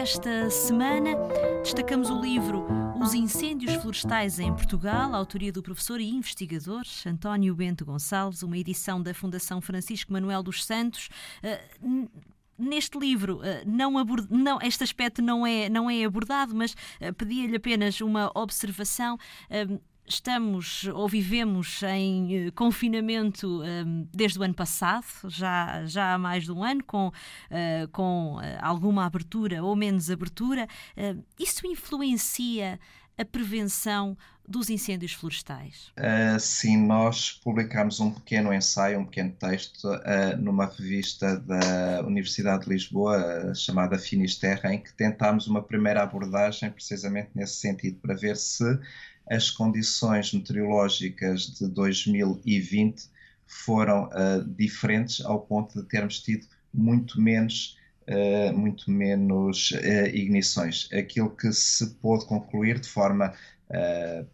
desta semana, destacamos o livro Os Incêndios Florestais em Portugal, autoria do professor e investigador António Bento Gonçalves, uma edição da Fundação Francisco Manuel dos Santos. Uh, neste livro uh, não, abord... não este aspecto não é não é abordado mas uh, pedia-lhe apenas uma observação estamos ou vivemos em uh, confinamento um, desde o ano passado, já, já há mais de um ano, com, uh, com uh, alguma abertura ou menos abertura. isso influencia a prevenção dos incêndios florestais? sim, nós publicámos um pequeno ensaio, um pequeno texto, numa revista da Universidade de Lisboa, chamada Finisterra, em que tentámos uma primeira abordagem precisamente nesse sentido, para ver se as condições meteorológicas de 2020 foram uh, diferentes ao ponto de termos tido muito menos, uh, muito menos uh, ignições. Aquilo que se pôde concluir de forma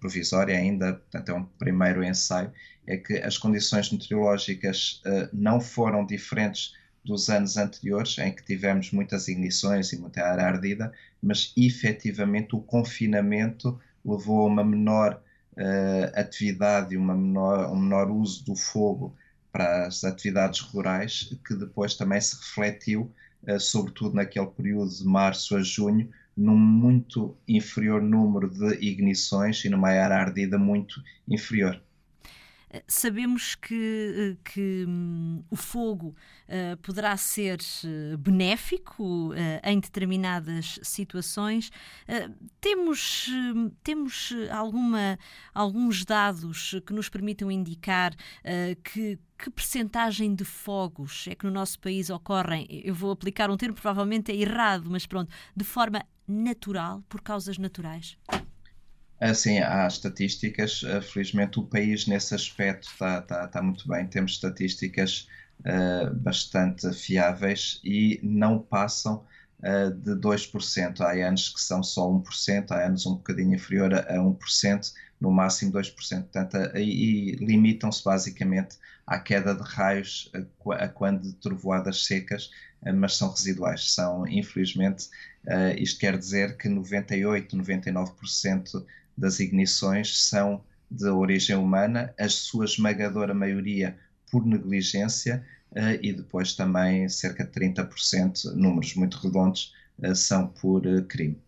provisória ainda, portanto é um primeiro ensaio, é que as condições meteorológicas não foram diferentes dos anos anteriores, em que tivemos muitas ignições e muita área ardida, mas efetivamente o confinamento levou a uma menor uh, atividade e uma menor, um menor uso do fogo para as atividades rurais, que depois também se refletiu, uh, sobretudo naquele período de março a junho, num muito inferior número de ignições e numa área ardida muito inferior. Sabemos que, eh, que um, o fogo uh, poderá ser eh, benéfico em determinadas situações. Temos temos alguma, alguns dados que nos permitam indicar que que percentagem de fogos é que no nosso país ocorrem? Eu vou aplicar um termo provavelmente é errado, mas pronto, de forma natural, por causas naturais? Assim, há estatísticas, eh, felizmente o país nesse aspecto está, está, está muito bem, temos estatísticas uh, bastante fiáveis e não passam uh, de 2%. Há anos que são só 1%, há anos um bocadinho inferior a, a 1%, no máximo 2%. Portanto, a, e, limitam-se basicamente à queda de raios a, quando de trovoadas secas, uh, mas são residuais. São, infelizmente, isto quer dizer que 98, 99% das ignições são de origem humana, a sua esmagadora maioria por negligência uh, e depois também cerca de 30%, números muito redondos, uh, são por uh, crime.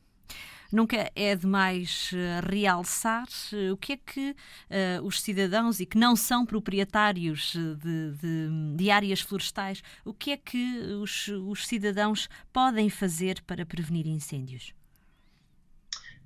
Nunca é demais realçar o que é que uh, os cidadãos e que não são proprietários de, de, de áreas florestais, o que é que os, os cidadãos podem fazer para prevenir incêndios?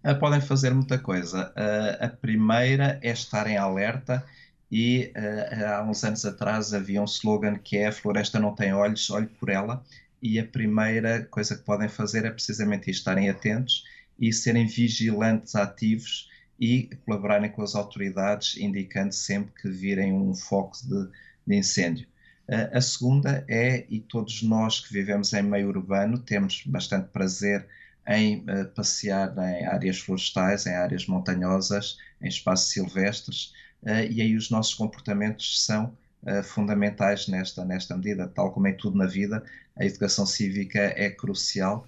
Uh, podem fazer muita coisa. Uh, a primeira é estar em alerta e uh, há uns anos atrás havia um slogan que é a floresta não tem olhos, olhe por ela. E a primeira coisa que podem fazer é precisamente estarem atentos e serem vigilantes ativos e colaborarem com as autoridades, indicando sempre que virem um foco de, de incêndio. Uh, a segunda é, e todos nós que vivemos em meio urbano temos bastante prazer em uh, passear em áreas florestais, em áreas montanhosas, em espaços silvestres, uh, e aí os nossos comportamentos são uh, fundamentais nesta, nesta medida, tal como em tudo na vida, a educação cívica é crucial.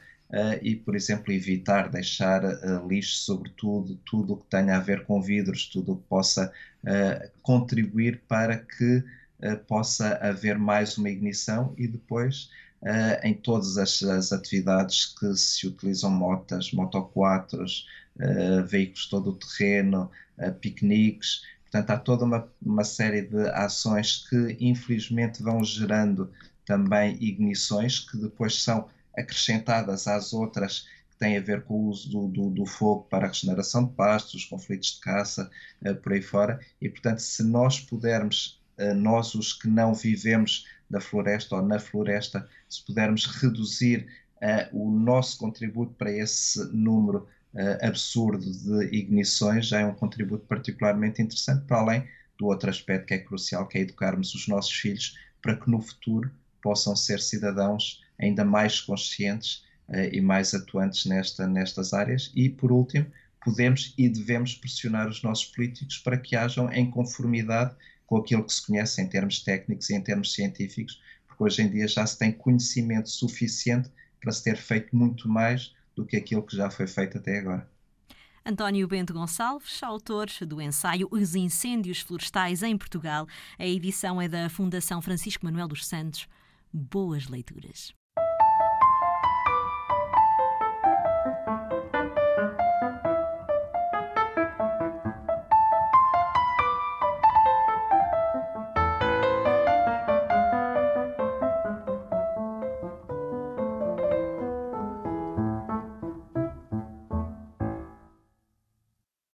e, por exemplo, evitar deixar lixo, sobretudo tudo o que tenha a ver com vidros, tudo o que possa contribuir para que possa haver mais uma ignição e depois uh, em todas as, as, atividades que se utilizam motas, motoquatros, uh, veículos todo o terreno, piqueniques. Portanto, há toda uma, uma série de ações que infelizmente vão gerando também ignições que depois são acrescentadas às outras que têm a ver com o uso do, do, do fogo para a regeneração de pastos, os conflitos de caça, por aí fora. E, portanto, se nós pudermos, nós os que não vivemos da floresta ou na floresta, se pudermos reduzir uh, o nosso contributo para esse número uh, absurdo de ignições, já é um contributo particularmente interessante, para além do outro aspecto que é crucial, que é educarmos os nossos filhos para que no futuro possam ser cidadãos ainda mais conscientes e mais atuantes nesta, nestas áreas. E, por último, podemos e devemos pressionar os nossos políticos para que hajam em conformidade com aquilo que se conhece em termos técnicos e em termos científicos, porque hoje em dia já se tem conhecimento suficiente para se ter feito muito mais do que aquilo que já foi feito até agora. António Bento Gonçalves, autor do ensaio Os Incêndios Florestais em Portugal. A edição é da Fundação Francisco Manuel dos Santos. Boas leituras.